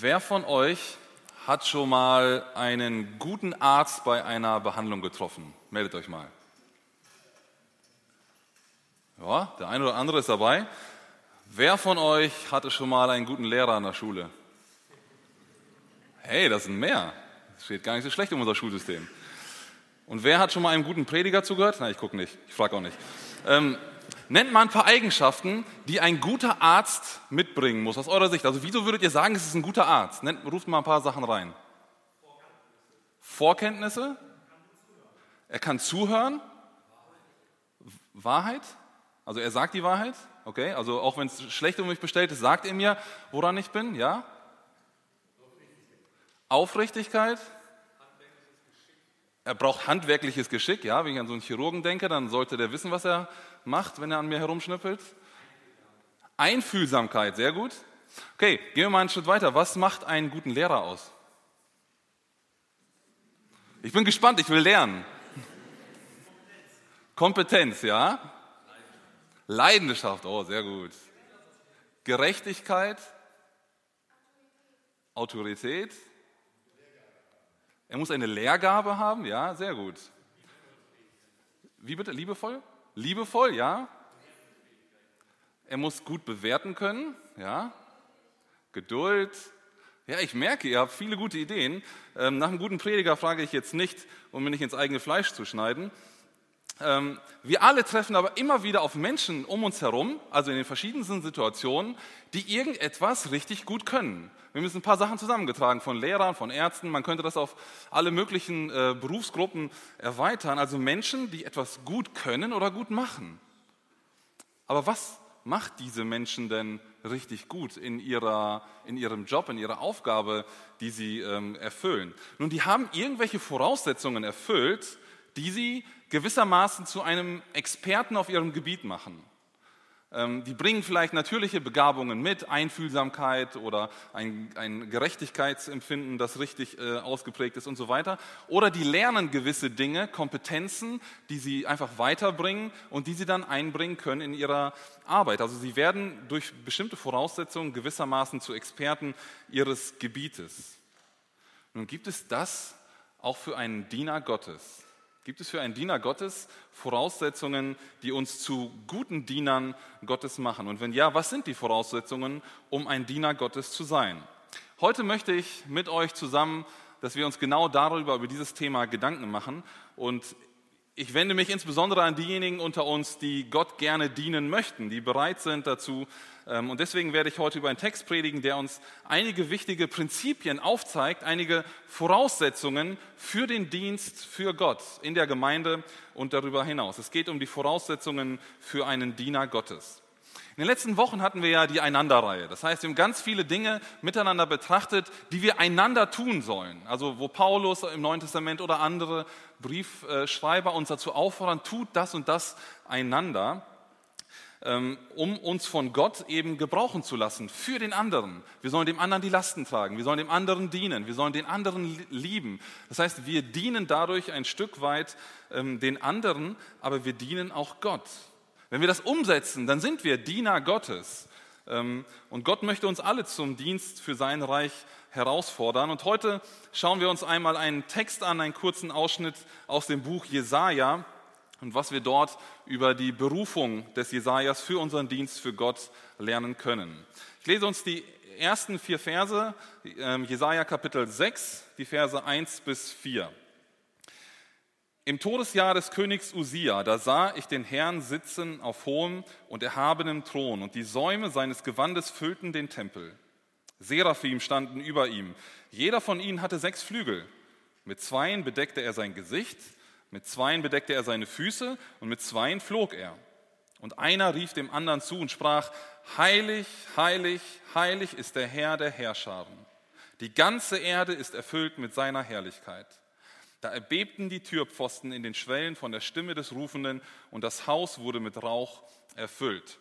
Wer von euch hat schon mal einen guten Arzt bei einer Behandlung getroffen? Meldet euch mal. Ja, der eine oder andere ist dabei. Wer von euch hatte schon mal einen guten Lehrer an der Schule? Hey, das sind mehr. Das steht gar nicht so schlecht um unser Schulsystem. Und wer hat schon mal einen guten Prediger zugehört? Nein, ich gucke nicht. Ich frage auch nicht. Ähm, nennt mal ein paar Eigenschaften, die ein guter Arzt mitbringen muss, aus eurer Sicht. Also wieso würdet ihr sagen, es ist ein guter Arzt? Nennt, ruft mal ein paar Sachen rein. Vorkenntnisse? Er kann zuhören? Wahrheit? Also er sagt die Wahrheit? Okay, also auch wenn es schlecht um mich bestellt ist, sagt er mir, woran ich bin? Ja? Aufrichtigkeit? Er braucht handwerkliches Geschick, ja, wenn ich an so einen Chirurgen denke, dann sollte der wissen, was er macht, wenn er an mir herumschnüppelt. Einfühlsamkeit, sehr gut. Okay, gehen wir mal einen Schritt weiter. Was macht einen guten Lehrer aus? Ich bin gespannt, ich will lernen. Kompetenz, ja? Leidenschaft, oh, sehr gut. Gerechtigkeit, Autorität, er muss eine Lehrgabe haben, ja, sehr gut. Wie bitte? Liebevoll? Liebevoll, ja. Er muss gut bewerten können, ja. Geduld. Ja, ich merke, ihr habt viele gute Ideen. Ähm, nach einem guten Prediger frage ich jetzt nicht, um mir nicht ins eigene Fleisch zu schneiden. Ähm, wir alle treffen aber immer wieder auf Menschen um uns herum, also in den verschiedensten Situationen, die irgendetwas richtig gut können. Wir müssen ein paar Sachen zusammengetragen von Lehrern, von Ärzten. Man könnte das auf alle möglichen äh, Berufsgruppen erweitern. Also Menschen, die etwas gut können oder gut machen. Aber was macht diese Menschen denn richtig gut in, ihrer, in ihrem Job, in ihrer Aufgabe, die sie ähm, erfüllen? Nun, die haben irgendwelche Voraussetzungen erfüllt, die sie gewissermaßen zu einem Experten auf ihrem Gebiet machen. Ähm, die bringen vielleicht natürliche Begabungen mit, Einfühlsamkeit oder ein, ein Gerechtigkeitsempfinden, das richtig äh, ausgeprägt ist und so weiter. Oder die lernen gewisse Dinge, Kompetenzen, die sie einfach weiterbringen und die sie dann einbringen können in ihrer Arbeit. Also sie werden durch bestimmte Voraussetzungen gewissermaßen zu Experten ihres Gebietes. Nun gibt es das auch für einen Diener Gottes. Gibt es für einen Diener Gottes Voraussetzungen, die uns zu guten Dienern Gottes machen? Und wenn ja, was sind die Voraussetzungen, um ein Diener Gottes zu sein? Heute möchte ich mit euch zusammen, dass wir uns genau darüber, über dieses Thema Gedanken machen. Und ich wende mich insbesondere an diejenigen unter uns, die Gott gerne dienen möchten, die bereit sind dazu. Ähm, und deswegen werde ich heute über einen Text predigen, der uns einige wichtige Prinzipien aufzeigt, einige Voraussetzungen für den Dienst für Gott in der Gemeinde und darüber hinaus. Es geht um die Voraussetzungen für einen Diener Gottes. In den letzten Wochen hatten wir ja die Einanderreihe. Das heißt, wir haben ganz viele Dinge miteinander betrachtet, die wir einander tun sollen. Also wo Paulus im Neuen Testament oder andere Briefschreiber uns dazu auffordern, tut das und das einander, um uns von Gott eben gebrauchen zu lassen für den anderen. Wir sollen dem anderen die Lasten tragen, wir sollen dem anderen dienen, wir sollen den anderen lieben. Das heißt, wir dienen dadurch ein Stück weit ähm, den anderen, aber wir dienen auch Gott. Wenn wir das umsetzen, dann sind wir Diener Gottes. Ähm, und Gott möchte uns alle zum Dienst für sein Reich herausfordern. Und heute schauen wir uns einmal einen Text an, einen kurzen Ausschnitt aus dem Buch Jesaja und was wir dort über die Berufung des Jesajas für unseren Dienst für Gott lernen können. Ich lese uns die ersten vier Verse, ähm, Jesaja Kapitel 6, die Verse 1 bis 4. Im Todesjahr des Königs Usia, da sah ich den Herrn sitzen auf hohem und erhabenem Thron, und die Säume seines Gewandes füllten den Tempel. Seraphim standen über ihm. Jeder von ihnen hatte sechs Flügel. Mit zweien bedeckte er sein Gesicht, mit zweien bedeckte er seine Füße und mit zweien flog er. Und einer rief dem anderen zu und sprach, Heilig, heilig, heilig ist der Herr der Herrscharen. Die ganze Erde ist erfüllt mit seiner Herrlichkeit. Da erbebten die Türpfosten in den Schwellen von der Stimme des Rufenden und das Haus wurde mit Rauch erfüllt.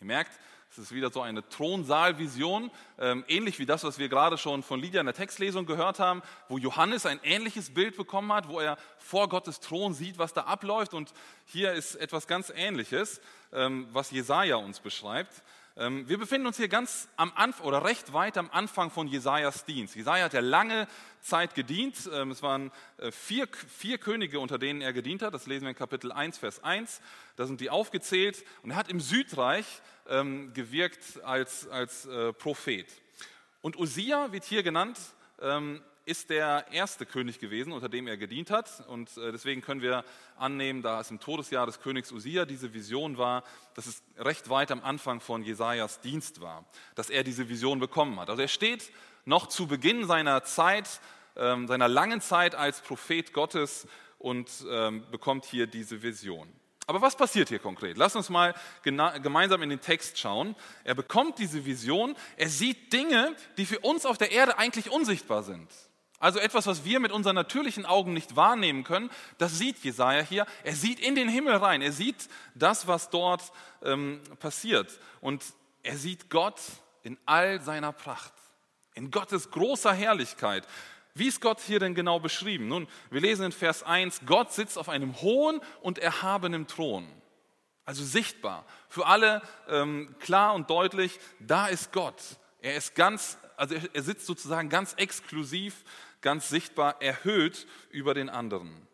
Ihr merkt, es ist wieder so eine Thronsaalvision, ähm, ähnlich wie das, was wir gerade schon von Lydia in der Textlesung gehört haben, wo Johannes ein ähnliches Bild bekommen hat, wo er vor Gottes Thron sieht, was da abläuft. Und hier ist etwas ganz Ähnliches, ähm, was Jesaja uns beschreibt. Ähm, wir befinden uns hier ganz am Anfang oder recht weit am Anfang von Jesajas Dienst. Jesaja hat ja lange Zeit gedient. Ähm, es waren äh, vier, vier Könige, unter denen er gedient hat. Das lesen wir in Kapitel 1, Vers 1. Da sind die aufgezählt. Und er hat im Südreich ähm, gewirkt als, als äh, Prophet. Und Usia wird hier genannt ist der erste König gewesen, unter dem er gedient hat. Und äh, deswegen können wir annehmen, da es im Todesjahr des Königs Usia diese Vision war, dass es recht weit am Anfang von Jesajas Dienst war, dass er diese Vision bekommen hat. Also er steht noch zu Beginn seiner Zeit, ähm, seiner langen Zeit als Prophet Gottes und ähm, bekommt hier diese Vision. Aber was passiert hier konkret? Lass uns mal gemeinsam in den Text schauen. Er bekommt diese Vision, er sieht Dinge, die für uns auf der Erde eigentlich unsichtbar sind. Also etwas, was wir mit unseren natürlichen Augen nicht wahrnehmen können, das sieht Jesaja hier. Er sieht in den Himmel rein. Er sieht das, was dort ähm, passiert. Und er sieht Gott in all seiner Pracht, in Gottes großer Herrlichkeit. Wie ist Gott hier denn genau beschrieben? Nun, wir lesen in Vers 1, Gott sitzt auf einem hohen und erhabenen Thron. Also sichtbar, für alle ähm, klar und deutlich, da ist Gott. Er ist ganz, also er sitzt sozusagen ganz exklusiv ganz sichtbar erhöht über den anderen.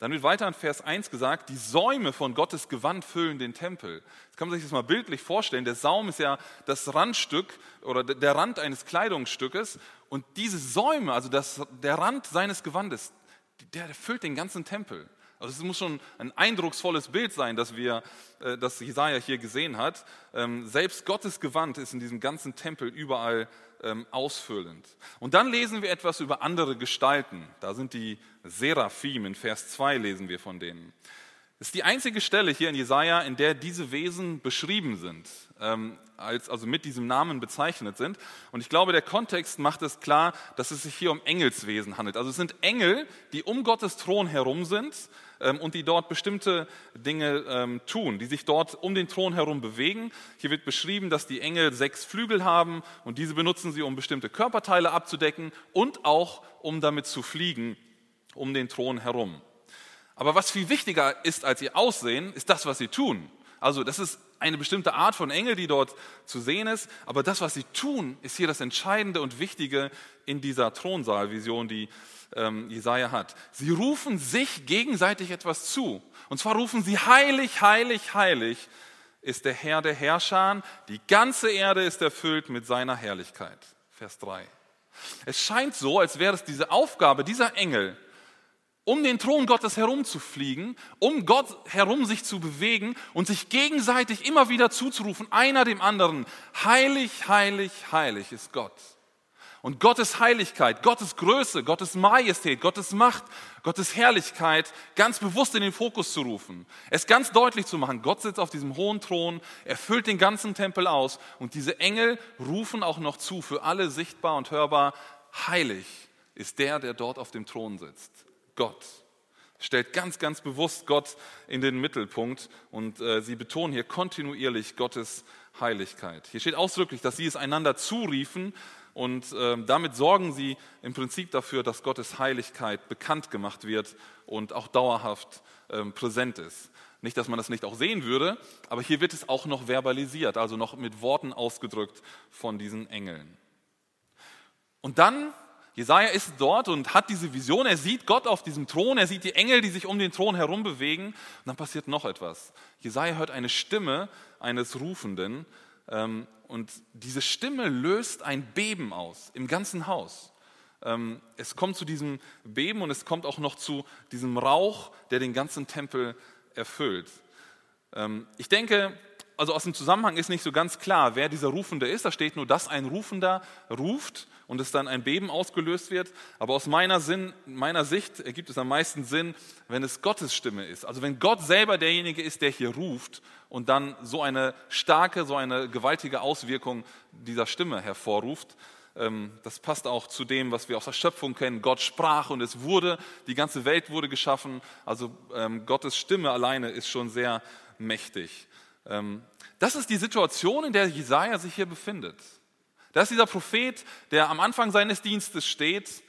Dann wird weiter in Vers 1 gesagt, die Säume von Gottes Gewand füllen den Tempel. Jetzt kann man sich das mal bildlich vorstellen. Der Saum ist ja das Randstück oder der Rand eines Kleidungsstückes. Und diese Säume, also das, der Rand seines Gewandes, der, der füllt den ganzen Tempel. Also es muss schon ein eindrucksvolles Bild sein, dass wir, äh, das Jesaja hier gesehen hat. Ähm, selbst Gottes Gewand ist in diesem ganzen Tempel überall ähm, ausfüllend. Und dann lesen wir etwas über andere Gestalten. Da sind die Seraphim, in Vers 2 lesen wir von denen. Das ist die einzige Stelle hier in Jesaja, in der diese Wesen beschrieben sind, ähm, als, also mit diesem Namen bezeichnet sind. Und ich glaube, der Kontext macht es klar, dass es sich hier um Engelswesen handelt. Also es sind Engel, die um Gottes Thron herum sind und die dort bestimmte Dinge ähm, tun, die sich dort um den Thron herum bewegen. Hier wird beschrieben, dass die Engel sechs Flügel haben und diese benutzen sie, um bestimmte Körperteile abzudecken und auch um damit zu fliegen um den Thron herum. Aber was viel wichtiger ist als ihr Aussehen, ist das, was sie tun. Also das ist eine bestimmte Art von Engel, die dort zu sehen ist. Aber das, was sie tun, ist hier das Entscheidende und Wichtige in dieser Thronsaalvision, die ähm, Jesaja hat. Sie rufen sich gegenseitig etwas zu. Und zwar rufen sie heilig, heilig, heilig ist der Herr der Herrscher. Die ganze Erde ist erfüllt mit seiner Herrlichkeit. Vers 3. Es scheint so, als wäre es diese Aufgabe dieser Engel, um den Thron Gottes herumzufliegen, um Gott herum sich zu bewegen und sich gegenseitig immer wieder zuzurufen, einer dem anderen, heilig, heilig, heilig ist Gott. Und Gottes Heiligkeit, Gottes Größe, Gottes Majestät, Gottes Macht, Gottes Herrlichkeit ganz bewusst in den Fokus zu rufen. Es ganz deutlich zu machen, Gott sitzt auf diesem hohen Thron, er füllt den ganzen Tempel aus und diese Engel rufen auch noch zu, für alle sichtbar und hörbar, heilig ist der, der dort auf dem Thron sitzt. Gott. Stellt ganz, ganz bewusst Gott in den Mittelpunkt und äh, sie betonen hier kontinuierlich Gottes Heiligkeit. Hier steht ausdrücklich, dass sie es einander zuriefen und äh, damit sorgen sie im Prinzip dafür, dass Gottes Heiligkeit bekannt gemacht wird und auch dauerhaft äh, präsent ist. Nicht, dass man das nicht auch sehen würde, aber hier wird es auch noch verbalisiert, also noch mit Worten ausgedrückt von diesen Engeln. Und dann Jesaja ist dort und hat diese Vision. Er sieht Gott auf diesem Thron, er sieht die Engel, die sich um den Thron herum bewegen. Und dann passiert noch etwas. Jesaja hört eine Stimme eines Rufenden und diese Stimme löst ein Beben aus im ganzen Haus. Ähm, es kommt zu diesem Beben und es kommt auch noch zu diesem Rauch, der den ganzen Tempel erfüllt. Ähm, ich denke, also aus dem Zusammenhang ist nicht so ganz klar, wer dieser Rufende ist. Da steht nur, dass ein Rufender ruft und es dann ein Beben ausgelöst wird. Aber aus meiner, Sinn, meiner Sicht ergibt es am meisten Sinn, wenn es Gottes Stimme ist. Also wenn Gott selber derjenige ist, der hier ruft und dann so eine starke, so eine gewaltige Auswirkung dieser Stimme hervorruft. Ähm, das passt auch zu dem, was wir aus der Schöpfung kennen. Gott sprach und es wurde, die ganze Welt wurde geschaffen. Also ähm, Gottes Stimme alleine ist schon sehr mächtig. Ähm, das ist die Situation, in der Jesaja sich hier befindet. Das ist dieser Prophet, der am Anfang seines Dienstes steht,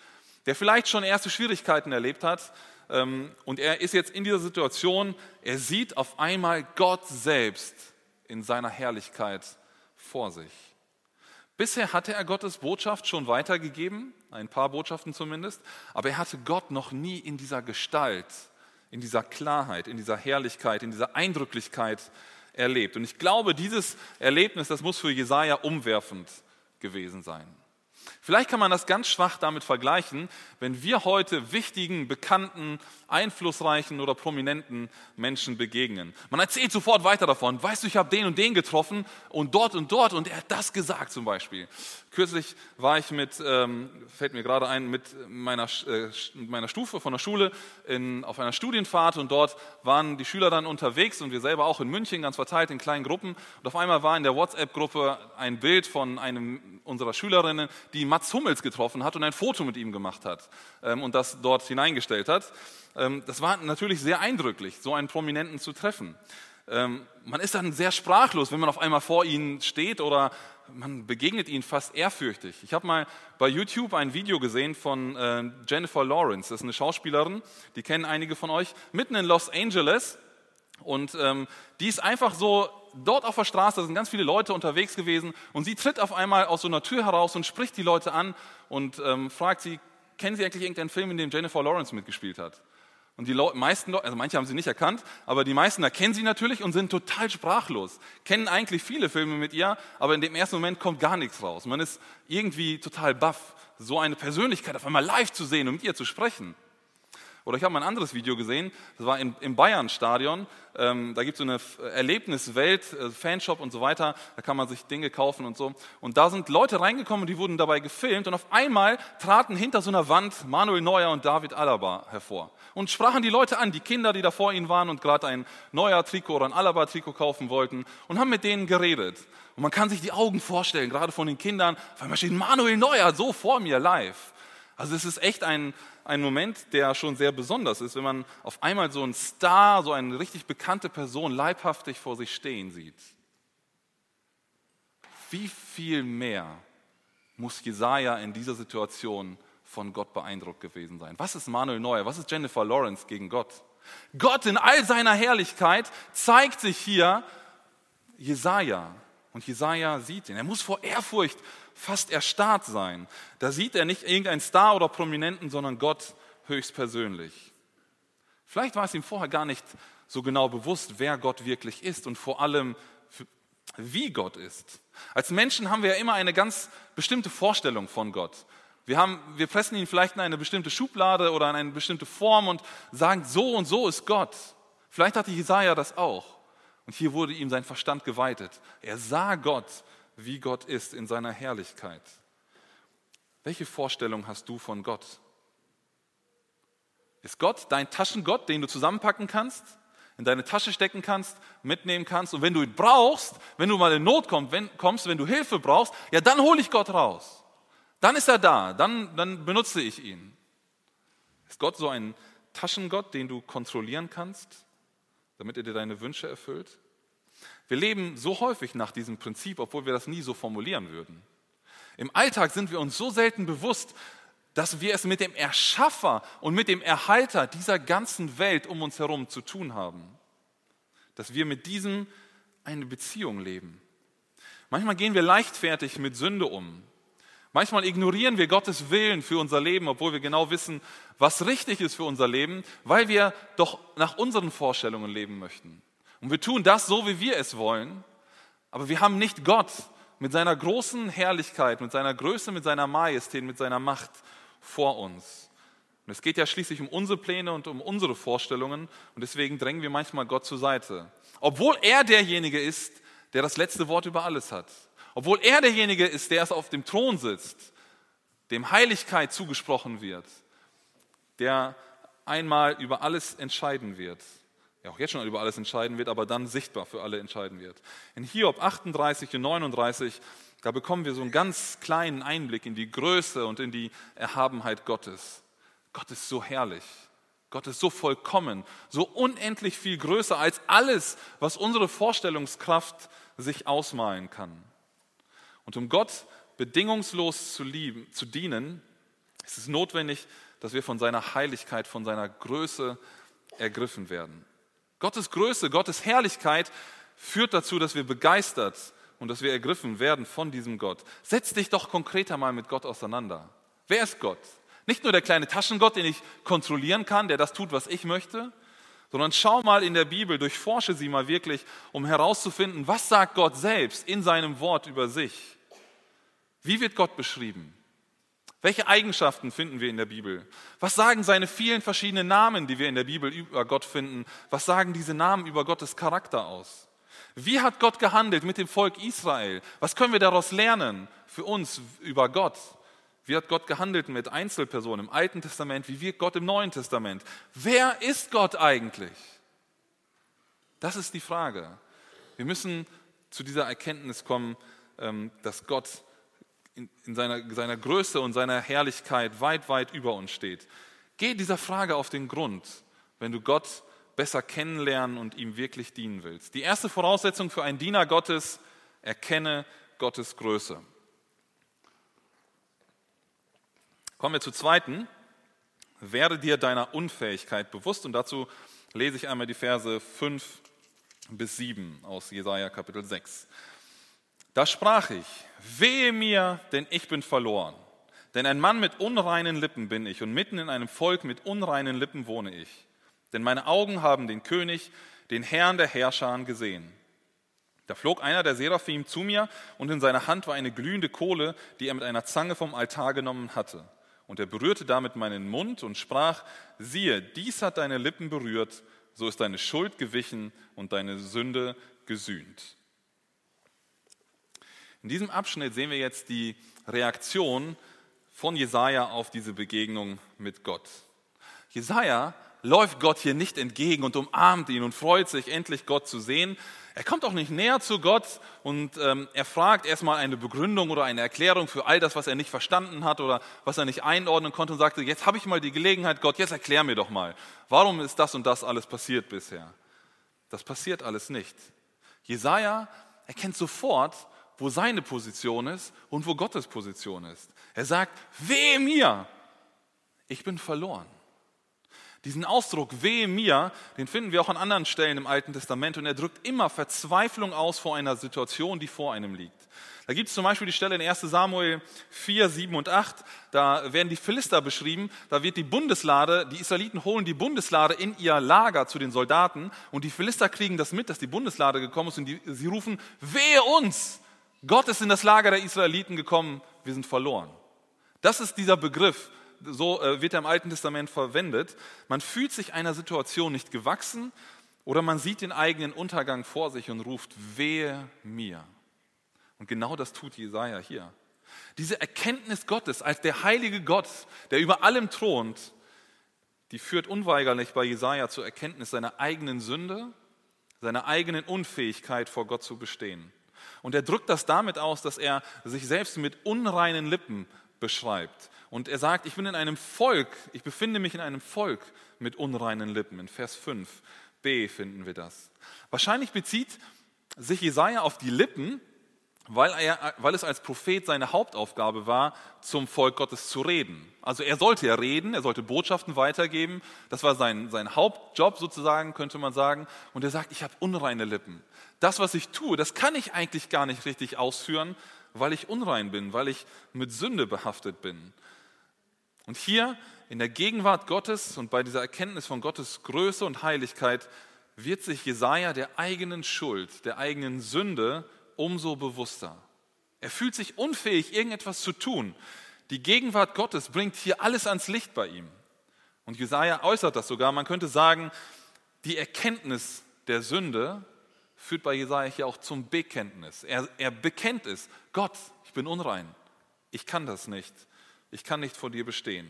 der vielleicht schon erste Schwierigkeiten erlebt hat. Ähm, und er ist jetzt in dieser Situation, er sieht auf einmal Gott selbst in seiner Herrlichkeit vor sich. Bisher hatte er Gottes Botschaft schon weitergegeben, ein paar Botschaften zumindest, aber er hatte Gott noch nie in dieser Gestalt, in dieser Klarheit, in dieser Herrlichkeit, in dieser Eindrücklichkeit erlebt. Und ich glaube, dieses Erlebnis, das muss für Jesaja umwerfend gewesen sein. Vielleicht kann man das ganz schwach damit vergleichen, wenn wir heute wichtigen, bekannten, einflussreichen oder prominenten Menschen begegnen. Man erzählt sofort weiter davon. Weißt du, ich habe den und den getroffen und dort und dort und er hat das gesagt zum Beispiel. Kürzlich war ich mit, ähm, fällt mir gerade ein, mit meiner, äh, meiner Stufe von der Schule in, auf einer Studienfahrt und dort waren die Schüler dann unterwegs und wir selber auch in München ganz verteilt in kleinen Gruppen und auf einmal war in der WhatsApp-Gruppe ein Bild von einem unserer Schülerinnen, die Mats Hummels getroffen hat und ein Foto mit ihm gemacht hat ähm, und das dort hineingestellt hat. Ähm, das war natürlich sehr eindrücklich, so einen Prominenten zu treffen. Ähm, man ist dann sehr sprachlos, wenn man auf einmal vor ihnen steht oder man begegnet ihnen fast ehrfürchtig. Ich habe mal bei YouTube ein Video gesehen von äh, Jennifer Lawrence, das ist eine Schauspielerin, die kennen einige von euch, mitten in Los Angeles. Und ähm, die ist einfach so dort auf der Straße, da sind ganz viele Leute unterwegs gewesen und sie tritt auf einmal aus so einer Tür heraus und spricht die Leute an und ähm, fragt sie, kennen Sie eigentlich irgendeinen Film, in dem Jennifer Lawrence mitgespielt hat? Und die meisten, also manche haben sie nicht erkannt, aber die meisten erkennen sie natürlich und sind total sprachlos. Kennen eigentlich viele Filme mit ihr, aber in dem ersten Moment kommt gar nichts raus. Man ist irgendwie total baff, so eine Persönlichkeit auf einmal live zu sehen und mit ihr zu sprechen. Oder ich habe mal ein anderes Video gesehen, das war im, im Bayern-Stadion. Ähm, da gibt es so eine Erlebniswelt, äh, Fanshop und so weiter. Da kann man sich Dinge kaufen und so. Und da sind Leute reingekommen, die wurden dabei gefilmt. Und auf einmal traten hinter so einer Wand Manuel Neuer und David Alaba hervor. Und sprachen die Leute an, die Kinder, die da vor ihnen waren und gerade ein neuer Trikot oder ein Alaba-Trikot kaufen wollten. Und haben mit denen geredet. Und man kann sich die Augen vorstellen, gerade von den Kindern. Auf einmal steht Manuel Neuer so vor mir live. Also es ist echt ein, ein Moment, der schon sehr besonders ist, wenn man auf einmal so einen Star, so eine richtig bekannte Person leibhaftig vor sich stehen sieht. Wie viel mehr muss Jesaja in dieser Situation von Gott beeindruckt gewesen sein? Was ist Manuel Neuer? Was ist Jennifer Lawrence gegen Gott? Gott in all seiner Herrlichkeit zeigt sich hier Jesaja. Und Jesaja sieht ihn. Er muss vor Ehrfurcht fast erstarrt sein. Da sieht er nicht irgendeinen Star oder Prominenten, sondern Gott höchstpersönlich. Vielleicht war es ihm vorher gar nicht so genau bewusst, wer Gott wirklich ist und vor allem, wie Gott ist. Als Menschen haben wir ja immer eine ganz bestimmte Vorstellung von Gott. Wir, haben, wir pressen ihn vielleicht in eine bestimmte Schublade oder in eine bestimmte Form und sagen, so und so ist Gott. Vielleicht hatte Jesaja das auch. Und hier wurde ihm sein Verstand geweitet. Er sah Gott wie Gott ist in seiner Herrlichkeit. Welche Vorstellung hast du von Gott? Ist Gott dein Taschengott, den du zusammenpacken kannst, in deine Tasche stecken kannst, mitnehmen kannst und wenn du ihn brauchst, wenn du mal in Not kommst, wenn, kommst, wenn du Hilfe brauchst, ja, dann hole ich Gott raus. Dann ist er da, dann, dann benutze ich ihn. Ist Gott so ein Taschengott, den du kontrollieren kannst, damit er dir deine Wünsche erfüllt? Wir leben so häufig nach diesem Prinzip, obwohl wir das nie so formulieren würden. Im Alltag sind wir uns so selten bewusst, dass wir es mit dem Erschaffer und mit dem Erhalter dieser ganzen Welt um uns herum zu tun haben. Dass wir mit diesem eine Beziehung leben. Manchmal gehen wir leichtfertig mit Sünde um. Manchmal ignorieren wir Gottes Willen für unser Leben, obwohl wir genau wissen, was richtig ist für unser Leben, weil wir doch nach unseren Vorstellungen leben möchten. Und wir tun das so, wie wir es wollen, aber wir haben nicht Gott mit seiner großen Herrlichkeit, mit seiner Größe, mit seiner Majestät, mit seiner Macht vor uns. Und es geht ja schließlich um unsere Pläne und um unsere Vorstellungen und deswegen drängen wir manchmal Gott zur Seite. Obwohl er derjenige ist, der das letzte Wort über alles hat. Obwohl er derjenige ist, der es auf dem Thron sitzt, dem Heiligkeit zugesprochen wird, der einmal über alles entscheiden wird ja auch jetzt schon über alles entscheiden wird, aber dann sichtbar für alle entscheiden wird. In Hiob 38 und 39, da bekommen wir so einen ganz kleinen Einblick in die Größe und in die Erhabenheit Gottes. Gott ist so herrlich. Gott ist so vollkommen, so unendlich viel größer als alles, was unsere Vorstellungskraft sich ausmalen kann. Und um Gott bedingungslos zu lieben, zu dienen, ist es notwendig, dass wir von seiner Heiligkeit, von seiner Größe ergriffen werden. Gottes Größe, Gottes Herrlichkeit führt dazu, dass wir begeistert und dass wir ergriffen werden von diesem Gott. Setz dich doch konkreter mal mit Gott auseinander. Wer ist Gott? Nicht nur der kleine Taschengott, den ich kontrollieren kann, der das tut, was ich möchte, sondern schau mal in der Bibel, durchforsche sie mal wirklich, um herauszufinden, was sagt Gott selbst in seinem Wort über sich. Wie wird Gott beschrieben? Welche Eigenschaften finden wir in der Bibel? Was sagen seine vielen verschiedenen Namen, die wir in der Bibel über Gott finden? Was sagen diese Namen über Gottes Charakter aus? Wie hat Gott gehandelt mit dem Volk Israel? Was können wir daraus lernen für uns über Gott? Wie hat Gott gehandelt mit Einzelpersonen im Alten Testament? Wie wirkt Gott im Neuen Testament? Wer ist Gott eigentlich? Das ist die Frage. Wir müssen zu dieser Erkenntnis kommen, ähm, dass Gott in, in seiner, seiner Größe und seiner Herrlichkeit weit, weit über uns steht. Geh dieser Frage auf den Grund, wenn du Gott besser kennenlernen und ihm wirklich dienen willst. Die erste Voraussetzung für einen Diener Gottes, erkenne Gottes Größe. Kommen wir zur zweiten. Werde dir deiner Unfähigkeit bewusst und dazu lese ich einmal die Verse 5 bis 7 aus Jesaja Kapitel 6. Da sprach ich, wehe mir, denn ich bin verloren. Denn ein Mann mit unreinen Lippen bin ich und mitten in einem Volk mit unreinen Lippen wohne ich. Denn meine Augen haben den König, den Herrn der Herrscher gesehen. Da flog einer der Seraphim zu mir und in seiner Hand war eine glühende Kohle, die er mit einer Zange vom Altar genommen hatte. Und er berührte damit meinen Mund und sprach, siehe, dies hat deine Lippen berührt, so ist deine Schuld gewichen und deine Sünde gesühnt. In diesem Abschnitt sehen wir jetzt die Reaktion von Jesaja auf diese Begegnung mit Gott. Jesaja läuft Gott hier nicht entgegen und umarmt ihn und freut sich, endlich Gott zu sehen. Er kommt auch nicht näher zu Gott und ähm, er fragt erstmal eine Begründung oder eine Erklärung für all das, was er nicht verstanden hat oder was er nicht einordnen konnte und sagte, jetzt habe ich mal die Gelegenheit, Gott, jetzt erklär mir doch mal, warum ist das und das alles passiert bisher? Das passiert alles nicht. Jesaja erkennt sofort, wo seine Position ist und wo Gottes Position ist. Er sagt, wehe mir, ich bin verloren. Diesen Ausdruck, wehe mir, den finden wir auch an anderen Stellen im Alten Testament und er drückt immer Verzweiflung aus vor einer Situation, die vor einem liegt. Da gibt es zum Beispiel die Stelle in 1 Samuel 4, 7 und 8, da werden die Philister beschrieben, da wird die Bundeslade, die Israeliten holen die Bundeslade in ihr Lager zu den Soldaten und die Philister kriegen das mit, dass die Bundeslade gekommen ist und die, sie rufen, wehe uns, Gott ist in das Lager der Israeliten gekommen, wir sind verloren. Das ist dieser Begriff, so äh, wird er im Alten Testament verwendet. Man fühlt sich einer Situation nicht gewachsen oder man sieht den eigenen Untergang vor sich und ruft, wehe mir. Und genau das tut Jesaja hier. Diese Erkenntnis Gottes als der heilige Gott, der über allem thront, die führt unweigerlich bei Jesaja zur Erkenntnis seiner eigenen Sünde, seiner eigenen Unfähigkeit vor Gott zu bestehen. Und er drückt das damit aus, dass er sich selbst mit unreinen Lippen beschreibt. Und er sagt, ich bin in einem Volk, ich befinde mich in einem Volk mit unreinen Lippen. In Vers 5b finden wir das. Wahrscheinlich bezieht sich Jesaja auf die Lippen, weil, er, weil es als Prophet seine Hauptaufgabe war, zum Volk Gottes zu reden. Also er sollte ja reden, er sollte Botschaften weitergeben. Das war sein, sein Hauptjob sozusagen, könnte man sagen. Und er sagt, ich habe unreine Lippen das, was ich tue, das kann ich eigentlich gar nicht richtig ausführen, weil ich unrein bin, weil ich mit Sünde behaftet bin. Und hier in der Gegenwart Gottes und bei dieser Erkenntnis von Gottes Größe und Heiligkeit wird sich Jesaja der eigenen Schuld, der eigenen Sünde umso bewusster. Er fühlt sich unfähig, irgendetwas zu tun. Die Gegenwart Gottes bringt hier alles ans Licht bei ihm. Und Jesaja äußert das sogar. Man könnte sagen, die Erkenntnis der Sünde führt bei Jesaja hier auch zum Bekenntnis. Er, er bekennt es. Gott, ich bin unrein. Ich kann das nicht. Ich kann nicht vor dir bestehen.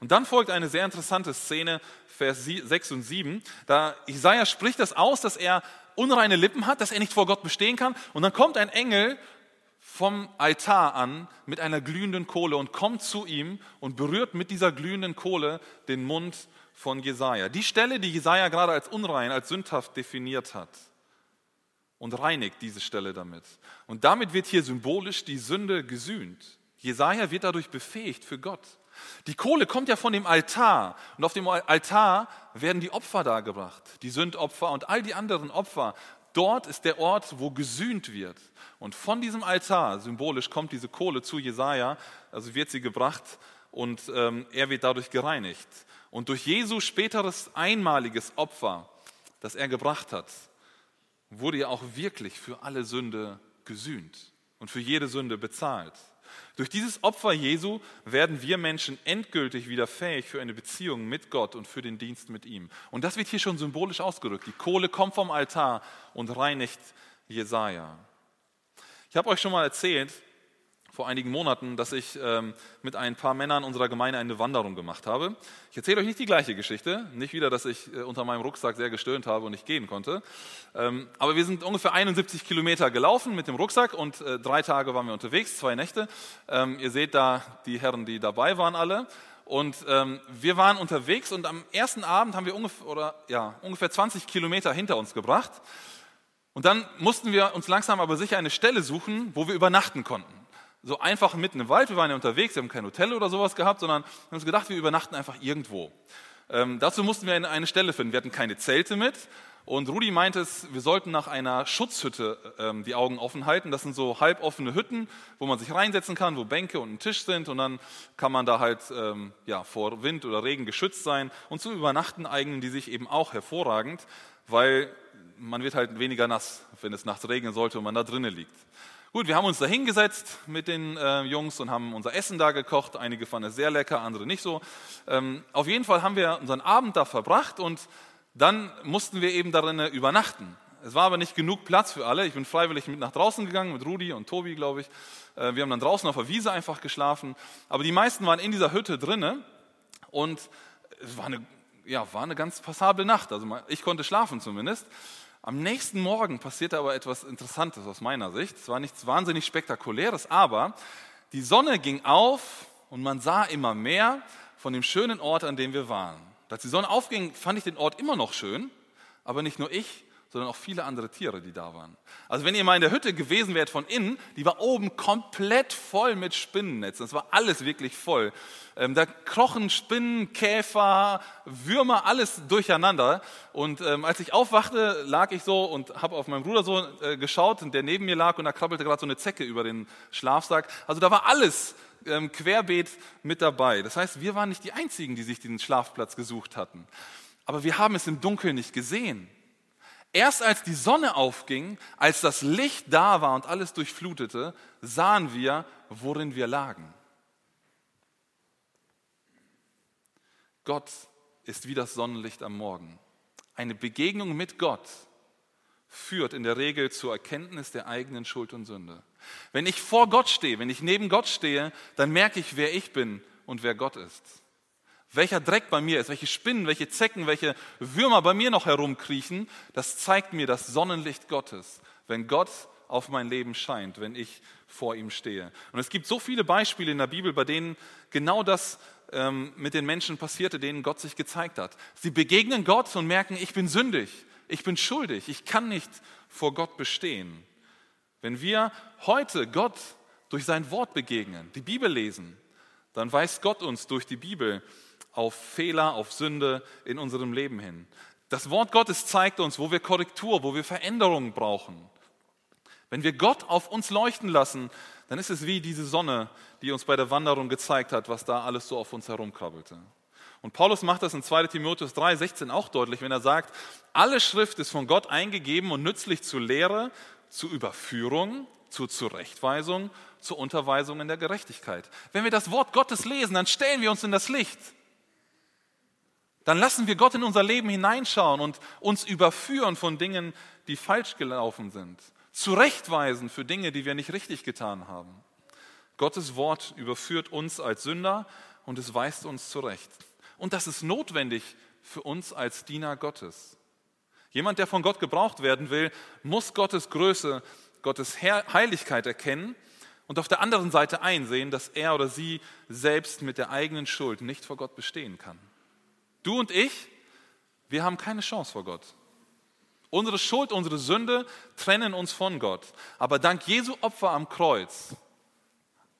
Und dann folgt eine sehr interessante Szene, Vers 6 und 7. Da Jesaja spricht das aus, dass er unreine Lippen hat, dass er nicht vor Gott bestehen kann. Und dann kommt ein Engel vom Altar an mit einer glühenden Kohle und kommt zu ihm und berührt mit dieser glühenden Kohle den Mund von Jesaja. Die Stelle, die Jesaja gerade als unrein, als sündhaft definiert hat und reinigt diese Stelle damit. Und damit wird hier symbolisch die Sünde gesühnt. Jesaja wird dadurch befähigt für Gott. Die Kohle kommt ja von dem Altar und auf dem Altar werden die Opfer dargebracht, die Sündopfer und all die anderen Opfer. Dort ist der Ort, wo gesühnt wird. Und von diesem Altar, symbolisch, kommt diese Kohle zu Jesaja, also wird sie gebracht und ähm, er wird dadurch gereinigt. Und durch Jesu späteres einmaliges Opfer, das er gebracht hat, wurde ja auch wirklich für alle Sünde gesühnt und für jede Sünde bezahlt. Durch dieses Opfer Jesu werden wir Menschen endgültig wieder fähig für eine Beziehung mit Gott und für den Dienst mit ihm. Und das wird hier schon symbolisch ausgedrückt. Die Kohle kommt vom Altar und reinigt Jesaja. Ich habe euch schon mal erzählt, vor einigen Monaten, dass ich ähm, mit ein paar Männern unserer Gemeinde eine Wanderung gemacht habe. Ich erzähle euch nicht die gleiche Geschichte, nicht wieder, dass ich äh, unter meinem Rucksack sehr gestöhnt habe und nicht gehen konnte. Ähm, aber wir sind ungefähr 71 Kilometer gelaufen mit dem Rucksack und äh, drei Tage waren wir unterwegs, zwei Nächte. Ähm, ihr seht da die Herren, die dabei waren alle. Und ähm, wir waren unterwegs und am ersten Abend haben wir ungefähr, oder, ja, ungefähr 20 Kilometer hinter uns gebracht. Und dann mussten wir uns langsam aber sicher eine Stelle suchen, wo wir übernachten konnten so einfach mitten im Wald. Wir waren ja unterwegs, wir haben kein Hotel oder sowas gehabt, sondern haben uns gedacht, wir übernachten einfach irgendwo. Ähm, dazu mussten wir eine Stelle finden. Wir hatten keine Zelte mit. Und Rudi meinte es, wir sollten nach einer Schutzhütte ähm, die Augen offen halten. Das sind so halboffene Hütten, wo man sich reinsetzen kann, wo Bänke und ein Tisch sind. Und dann kann man da halt ähm, ja, vor Wind oder Regen geschützt sein. Und zum Übernachten eignen die sich eben auch hervorragend, weil man wird halt weniger nass, wenn es nachts regnen sollte und man da drinnen liegt. Gut, wir haben uns da hingesetzt mit den äh, Jungs und haben unser Essen da gekocht. Einige fanden es sehr lecker, andere nicht so. Ähm, auf jeden Fall haben wir unseren Abend da verbracht und dann mussten wir eben darin übernachten. Es war aber nicht genug Platz für alle. Ich bin freiwillig mit nach draußen gegangen, mit Rudi und Tobi, glaube ich. Äh, wir haben dann draußen auf der Wiese einfach geschlafen. Aber die meisten waren in dieser Hütte drinne und es war eine, ja, war eine ganz passable Nacht. Also ich konnte schlafen zumindest. Am nächsten Morgen passierte aber etwas Interessantes aus meiner Sicht. Es war nichts wahnsinnig Spektakuläres, aber die Sonne ging auf und man sah immer mehr von dem schönen Ort, an dem wir waren. Als die Sonne aufging, fand ich den Ort immer noch schön, aber nicht nur ich, sondern auch viele andere Tiere, die da waren. Also wenn ihr mal in der Hütte gewesen wärt von innen, die war oben komplett voll mit Spinnennetzen. Es war alles wirklich voll. Ähm, da krochen Spinnen, Käfer, Würmer, alles durcheinander. Und ähm, als ich aufwachte, lag ich so und habe auf meinen Bruder so äh, geschaut, der neben mir lag und da krabbelte gerade so eine Zecke über den Schlafsack. Also da war alles ähm, querbeet mit dabei. Das heißt, wir waren nicht die Einzigen, die sich diesen Schlafplatz gesucht hatten. Aber wir haben es im Dunkeln nicht gesehen. Erst als die Sonne aufging, als das Licht da war und alles durchflutete, sahen wir, worin wir lagen. Gott ist wie das Sonnenlicht am Morgen. Eine Begegnung mit Gott führt in der Regel zur Erkenntnis der eigenen Schuld und Sünde. Wenn ich vor Gott stehe, wenn ich neben Gott stehe, dann merke ich, wer ich bin und wer Gott ist welcher Dreck bei mir ist, welche Spinnen, welche Zecken, welche Würmer bei mir noch herumkriechen, das zeigt mir das Sonnenlicht Gottes, wenn Gott auf mein Leben scheint, wenn ich vor ihm stehe. Und es gibt so viele Beispiele in der Bibel, bei denen genau das ähm, mit den Menschen passierte, denen Gott sich gezeigt hat. Sie begegnen Gott und merken, ich bin sündig, ich bin schuldig, ich kann nicht vor Gott bestehen. Wenn wir heute Gott durch sein Wort begegnen, die Bibel lesen, dann weist Gott uns durch die Bibel auf Fehler, auf Sünde in unserem Leben hin. Das Wort Gottes zeigt uns, wo wir Korrektur, wo wir Veränderungen brauchen. Wenn wir Gott auf uns leuchten lassen, dann ist es wie diese Sonne, die uns bei der Wanderung gezeigt hat, was da alles so auf uns herumkrabbelte. Und Paulus macht das in 2 Timotheus 3, 16 auch deutlich, wenn er sagt, alle Schrift ist von Gott eingegeben und nützlich zur Lehre, zur Überführung, zur Zurechtweisung, zur Unterweisung in der Gerechtigkeit. Wenn wir das Wort Gottes lesen, dann stellen wir uns in das Licht. Dann lassen wir Gott in unser Leben hineinschauen und uns überführen von Dingen, die falsch gelaufen sind. Zurechtweisen für Dinge, die wir nicht richtig getan haben. Gottes Wort überführt uns als Sünder und es weist uns zurecht. Und das ist notwendig für uns als Diener Gottes. Jemand, der von Gott gebraucht werden will, muss Gottes Größe, Gottes Heiligkeit erkennen und auf der anderen Seite einsehen, dass er oder sie selbst mit der eigenen Schuld nicht vor Gott bestehen kann. Du und ich, wir haben keine Chance vor Gott. Unsere Schuld, unsere Sünde trennen uns von Gott. Aber dank Jesu Opfer am Kreuz,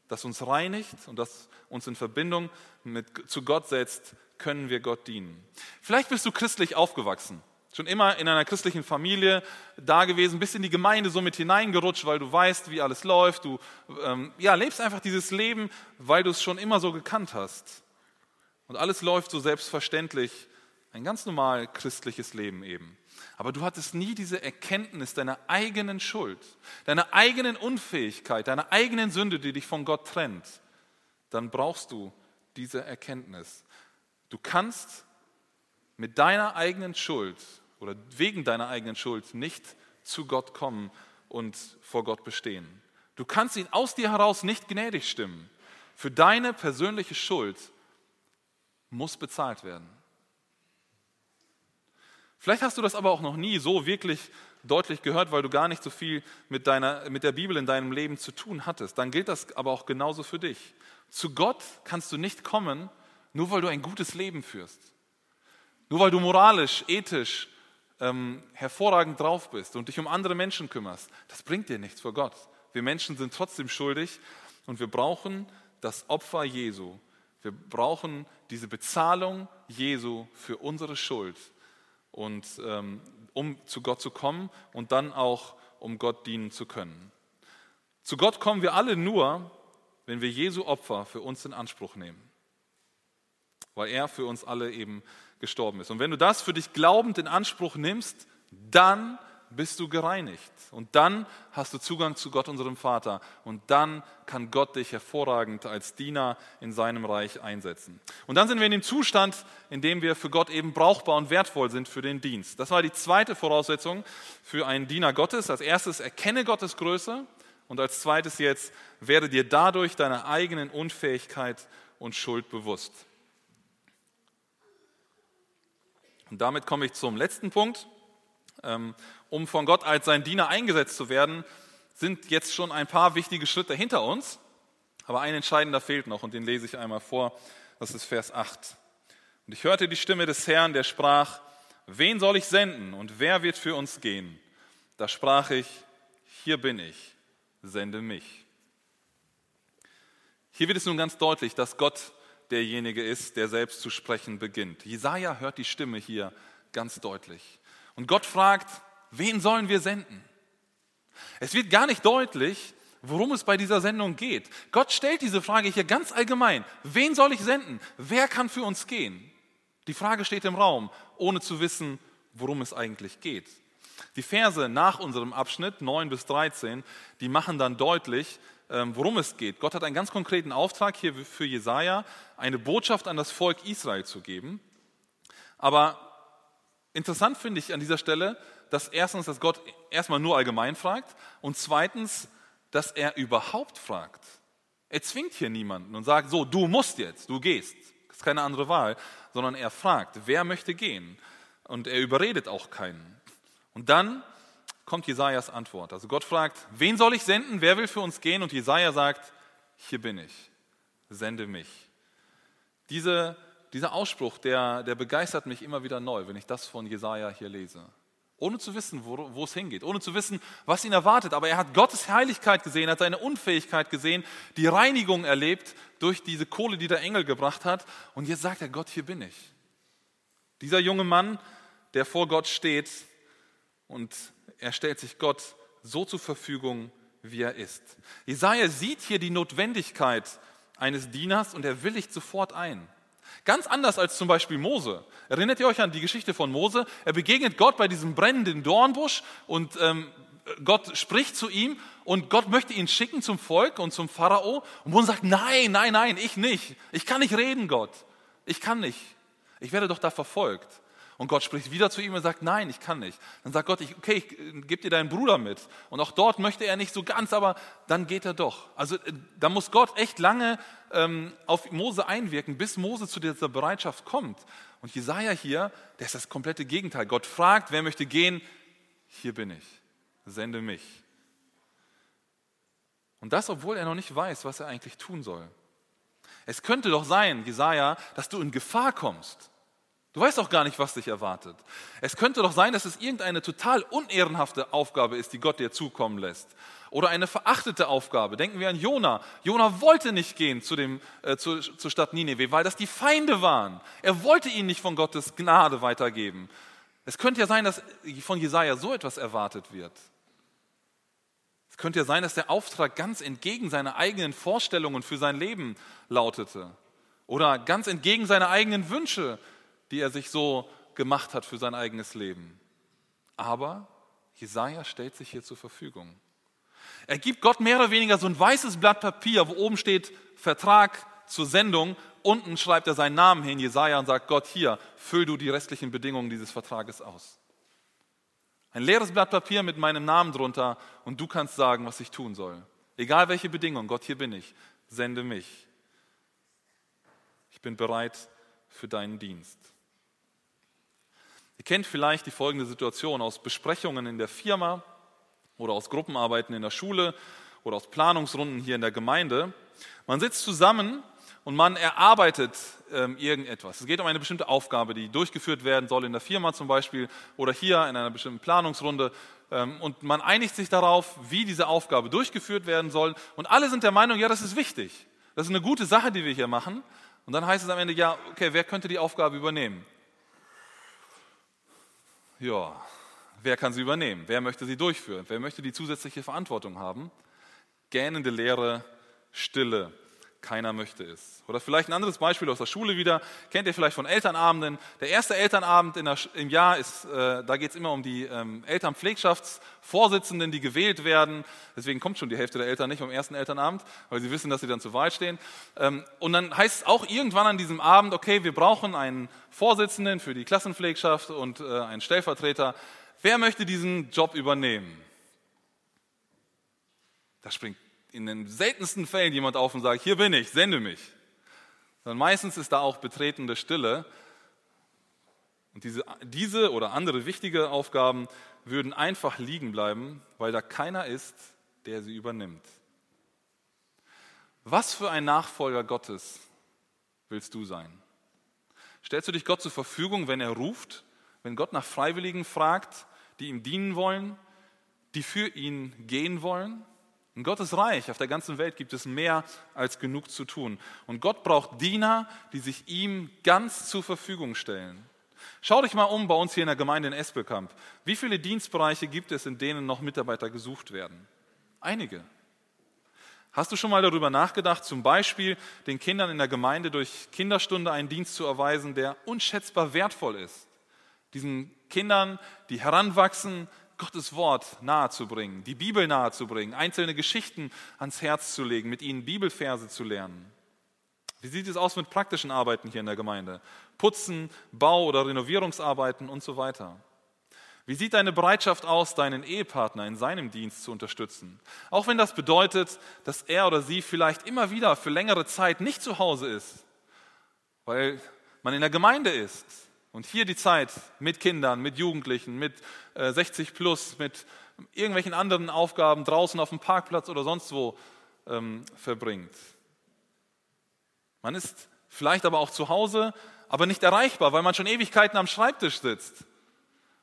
das uns reinigt und das uns in Verbindung mit, zu Gott setzt, können wir Gott dienen. Vielleicht bist du christlich aufgewachsen. Schon immer in einer christlichen Familie da gewesen, bist in die Gemeinde so mit hineingerutscht, weil du weißt, wie alles läuft. Du ähm, ja, lebst einfach dieses Leben, weil du es schon immer so gekannt hast. Und alles läuft so selbstverständlich. Ein ganz normal christliches Leben eben. Aber du hattest nie diese Erkenntnis deiner eigenen Schuld, deiner eigenen Unfähigkeit, deiner eigenen Sünde, die dich von Gott trennt. Dann brauchst du diese Erkenntnis. Du kannst mit deiner eigenen Schuld oder wegen deiner eigenen Schuld nicht zu Gott kommen und vor Gott bestehen. Du kannst ihn aus dir heraus nicht gnädig stimmen. Für deine persönliche Schuld muss bezahlt werden. Vielleicht hast du das aber auch noch nie so wirklich deutlich gehört, weil du gar nicht so viel mit, deiner, mit der Bibel in deinem Leben zu tun hattest. Dann gilt das aber auch genauso für dich. Zu Gott kannst du nicht kommen, nur weil du ein gutes Leben führst. Nur weil du moralisch, ethisch ähm, hervorragend drauf bist und dich um andere Menschen kümmerst, das bringt dir nichts vor Gott. Wir Menschen sind trotzdem schuldig und wir brauchen das Opfer Jesu. Wir brauchen diese Bezahlung Jesu für unsere Schuld und ähm, um zu Gott zu kommen und dann auch um Gott dienen zu können. Zu Gott kommen wir alle nur, wenn wir Jesu Opfer für uns in Anspruch nehmen, weil er für uns alle eben gestorben ist. Und wenn du das für dich glaubend in Anspruch nimmst, dann bist du gereinigt. Und dann hast du Zugang zu Gott, unserem Vater. Und dann kann Gott dich hervorragend als Diener in seinem Reich einsetzen. Und dann sind wir in dem Zustand, in dem wir für Gott eben brauchbar und wertvoll sind für den Dienst. Das war die zweite Voraussetzung für einen Diener Gottes. Als erstes erkenne Gottes Größe. Und als zweites jetzt werde dir dadurch deiner eigenen Unfähigkeit und Schuld bewusst. Und damit komme ich zum letzten Punkt. Ähm, um von Gott als sein Diener eingesetzt zu werden, sind jetzt schon ein paar wichtige Schritte hinter uns. Aber ein entscheidender fehlt noch und den lese ich einmal vor. Das ist Vers 8. Und ich hörte die Stimme des Herrn, der sprach, wen soll ich senden und wer wird für uns gehen? Da sprach ich, hier bin ich, sende mich. Hier wird es nun ganz deutlich, dass Gott derjenige ist, der selbst zu sprechen beginnt. Jesaja hört die Stimme hier ganz deutlich. Und Gott fragt, wen sollen wir senden? Es wird gar nicht deutlich, worum es bei dieser Sendung geht. Gott stellt diese Frage hier ganz allgemein. Wen soll ich senden? Wer kann für uns gehen? Die Frage steht im Raum, ohne zu wissen, worum es eigentlich geht. Die Verse nach unserem Abschnitt 9 bis 13, die machen dann deutlich, ähm, worum es geht. Gott hat einen ganz konkreten Auftrag hier für Jesaja, eine Botschaft an das Volk Israel zu geben. Aber interessant finde ich an dieser Stelle, dass erstens, dass Gott erstmal nur allgemein fragt und zweitens, dass er überhaupt fragt. Er zwingt hier niemanden und sagt, so, du musst jetzt, du gehst. Das ist keine andere Wahl, sondern er fragt, wer möchte gehen? Und er überredet auch keinen. Und dann kommt Jesajas Antwort. Also Gott fragt, wen soll ich senden? Wer will für uns gehen? Und Jesaja sagt, hier bin ich, sende mich. Diese, dieser Ausspruch, der, der begeistert mich immer wieder neu, wenn ich das von Jesaja hier lese. Ohne zu wissen, wo, wo es hingeht, ohne zu wissen, was ihn erwartet. Aber er hat Gottes Heiligkeit gesehen, hat seine Unfähigkeit gesehen, die Reinigung erlebt durch diese Kohle, die der Engel gebracht hat. Und jetzt sagt er, Gott, hier bin ich. Dieser junge Mann, der vor Gott steht und er stellt sich Gott so zur Verfügung, wie er ist. Jesaja sieht hier die Notwendigkeit eines Dieners und er willigt sofort ein. Ganz anders als zum Beispiel Mose. Erinnert ihr euch an die Geschichte von Mose? Er begegnet Gott bei diesem brennenden Dornbusch und ähm, Gott spricht zu ihm und Gott möchte ihn schicken zum Volk und zum Pharao. Und Mose sagt, nein, nein, nein, ich nicht. Ich kann nicht reden, Gott. Ich kann nicht. Ich werde doch da verfolgt. Und Gott spricht wieder zu ihm und sagt, nein, ich kann nicht. Dann sagt Gott, ich, okay, ich äh, gebe dir deinen Bruder mit. Und auch dort möchte er nicht so ganz, aber dann geht er doch. Also äh, da muss Gott echt lange ähm, auf Mose einwirken, bis Mose zu dieser Bereitschaft kommt. Und Jesaja hier, der ist das komplette Gegenteil. Gott fragt, wer möchte gehen? Hier bin ich. Sende mich. Und das, obwohl er noch nicht weiß, was er eigentlich tun soll. Es könnte doch sein, Jesaja, dass du in Gefahr kommst. Du weißt auch gar nicht, was dich erwartet. Es könnte doch sein, dass es irgendeine total unehrenhafte Aufgabe ist, die Gott dir zukommen lässt. Oder eine verachtete Aufgabe. Denken wir an Jona. Jona wollte nicht gehen zu dem, äh, zu, zur Stadt Nineveh, weil das die Feinde waren. Er wollte ihnen nicht von Gottes Gnade weitergeben. Es könnte ja sein, dass von Jesaja so etwas erwartet wird. Es könnte ja sein, dass der Auftrag ganz entgegen seiner eigenen Vorstellungen für sein Leben lautete. Oder ganz entgegen seiner eigenen Wünsche, die er sich so gemacht hat für sein eigenes Leben. Aber Jesaja stellt sich hier zur Verfügung. Er gibt Gott mehr oder weniger so ein weißes Blatt Papier, wo oben steht Vertrag zur Sendung. Unten schreibt er seinen Namen hin, Jesaja, und sagt: Gott, hier, füll du die restlichen Bedingungen dieses Vertrages aus. Ein leeres Blatt Papier mit meinem Namen drunter und du kannst sagen, was ich tun soll. Egal welche Bedingungen, Gott, hier bin ich, sende mich. Ich bin bereit für deinen Dienst. Ihr kennt vielleicht die folgende Situation aus Besprechungen in der Firma oder aus Gruppenarbeiten in der Schule oder aus Planungsrunden hier in der Gemeinde. Man sitzt zusammen und man erarbeitet ähm, irgendetwas. Es geht um eine bestimmte Aufgabe, die durchgeführt werden soll in der Firma zum Beispiel oder hier in einer bestimmten Planungsrunde. Ähm, und man einigt sich darauf, wie diese Aufgabe durchgeführt werden soll. Und alle sind der Meinung, ja, das ist wichtig. Das ist eine gute Sache, die wir hier machen. Und dann heißt es am Ende, ja, okay, wer könnte die Aufgabe übernehmen? Ja, wer kann sie übernehmen? Wer möchte sie durchführen? Wer möchte die zusätzliche Verantwortung haben? Gähnende Leere, Stille. Keiner möchte es. Oder vielleicht ein anderes Beispiel aus der Schule wieder. Kennt ihr vielleicht von Elternabenden? Der erste Elternabend der, im Jahr ist, äh, da geht es immer um die ähm, Elternpflegschaftsvorsitzenden, die gewählt werden. Deswegen kommt schon die Hälfte der Eltern nicht am ersten Elternabend, weil sie wissen, dass sie dann zur Wahl stehen. Ähm, und dann heißt es auch irgendwann an diesem Abend, okay, wir brauchen einen Vorsitzenden für die Klassenpflegschaft und äh, einen Stellvertreter. Wer möchte diesen Job übernehmen? Da springt in den seltensten Fällen jemand auf und sagt, hier bin ich, sende mich. Sondern meistens ist da auch betretende Stille. Und diese, diese oder andere wichtige Aufgaben würden einfach liegen bleiben, weil da keiner ist, der sie übernimmt. Was für ein Nachfolger Gottes willst du sein? Stellst du dich Gott zur Verfügung, wenn er ruft, wenn Gott nach Freiwilligen fragt, die ihm dienen wollen, die für ihn gehen wollen? In Gottes Reich auf der ganzen Welt gibt es mehr als genug zu tun. Und Gott braucht Diener, die sich ihm ganz zur Verfügung stellen. Schau dich mal um bei uns hier in der Gemeinde in Espelkamp. Wie viele Dienstbereiche gibt es, in denen noch Mitarbeiter gesucht werden? Einige. Hast du schon mal darüber nachgedacht, zum Beispiel den Kindern in der Gemeinde durch Kinderstunde einen Dienst zu erweisen, der unschätzbar wertvoll ist? Diesen Kindern, die heranwachsen, Gottes Wort nahezubringen, die Bibel nahezubringen, einzelne Geschichten ans Herz zu legen, mit ihnen Bibelverse zu lernen. Wie sieht es aus mit praktischen Arbeiten hier in der Gemeinde? Putzen, Bau- oder Renovierungsarbeiten und so weiter. Wie sieht deine Bereitschaft aus, deinen Ehepartner in seinem Dienst zu unterstützen? Auch wenn das bedeutet, dass er oder sie vielleicht immer wieder für längere Zeit nicht zu Hause ist, weil man in der Gemeinde ist und hier die Zeit mit Kindern, mit Jugendlichen, mit 60 äh, plus, mit irgendwelchen anderen Aufgaben draußen auf dem Parkplatz oder sonst wo ähm, verbringt. Man ist vielleicht aber auch zu Hause, aber nicht erreichbar, weil man schon Ewigkeiten am Schreibtisch sitzt.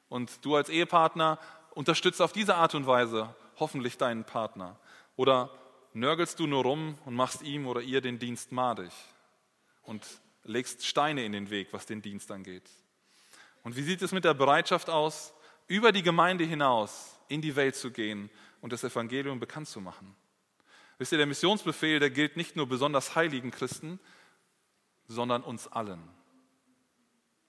Und du als Ehepartner unterstützt auf diese Art und Weise hoffentlich deinen Partner. Oder nörgelst du nur rum und machst ihm oder ihr den Dienst madig und legst Steine in den Weg, was den Dienst angeht. Und wie sieht es mit der Bereitschaft aus, über die Gemeinde hinaus in die Welt zu gehen und das Evangelium bekannt zu machen? Wisst ihr, der Missionsbefehl, der gilt nicht nur besonders heiligen Christen, sondern uns allen.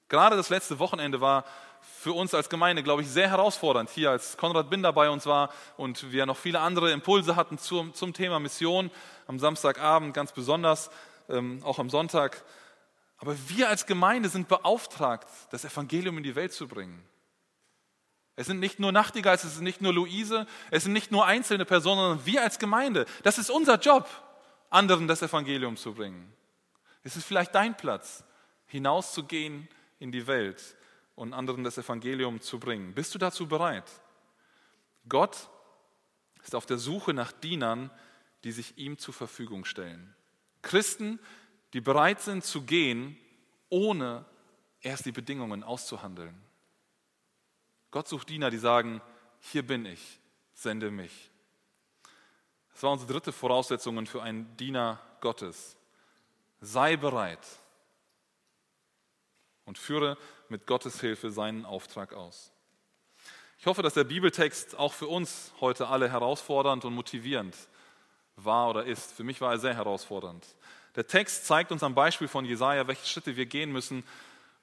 Gerade das letzte Wochenende war für uns als Gemeinde, glaube ich, sehr herausfordernd. Hier, als Konrad Binder bei uns war und wir noch viele andere Impulse hatten zum, zum Thema Mission, am Samstagabend ganz besonders, ähm, auch am Sonntag. Aber wir als Gemeinde sind beauftragt, das Evangelium in die Welt zu bringen. Es sind nicht nur Nachtigalls, es sind nicht nur Luise, es sind nicht nur einzelne Personen, sondern wir als Gemeinde. Das ist unser Job, anderen das Evangelium zu bringen. Es ist vielleicht dein Platz, hinauszugehen in die Welt und anderen das Evangelium zu bringen. Bist du dazu bereit? Gott ist auf der Suche nach Dienern, die sich ihm zur Verfügung stellen. Christen, die bereit sind zu gehen, ohne erst die Bedingungen auszuhandeln. Gott sucht Diener, die sagen, hier bin ich, sende mich. Das war unsere dritte Voraussetzung für einen Diener Gottes. Sei bereit. und führe mit Gottes Hilfe seinen Auftrag aus. Ich hoffe, dass der Bibeltext auch für uns heute alle herausfordernd und motivierend war oder ist. Für mich war er sehr herausfordernd. Der Text zeigt uns am Beispiel von Jesaja, welche Schritte wir gehen müssen,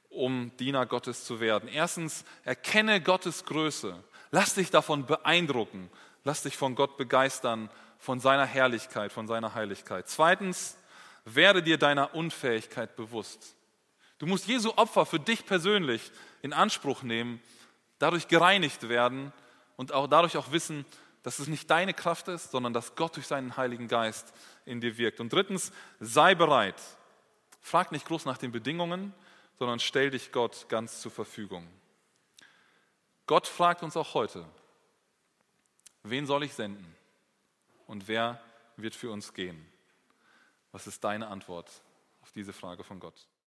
um Diener Gottes zu werden. Erstens, erkenne Gottes Größe. Lass dich davon beeindrucken. Lass dich von Gott begeistern, von seiner Herrlichkeit, von seiner Heiligkeit. Zweitens, werde dir deiner Unfähigkeit bewusst. Du musst Jesu Opfer für dich persönlich in Anspruch nehmen, dadurch gereinigt werden und auch dadurch auch wissen, dass es nicht deine Kraft ist, sondern dass Gott durch seinen Heiligen Geist in dir wirkt. Und drittens, sei bereit. Frag nicht groß nach den Bedingungen, sondern stell dich Gott ganz zur Verfügung. Gott fragt uns auch heute, wen soll ich senden und wer wird für uns gehen? Was ist deine Antwort auf diese Frage von Gott?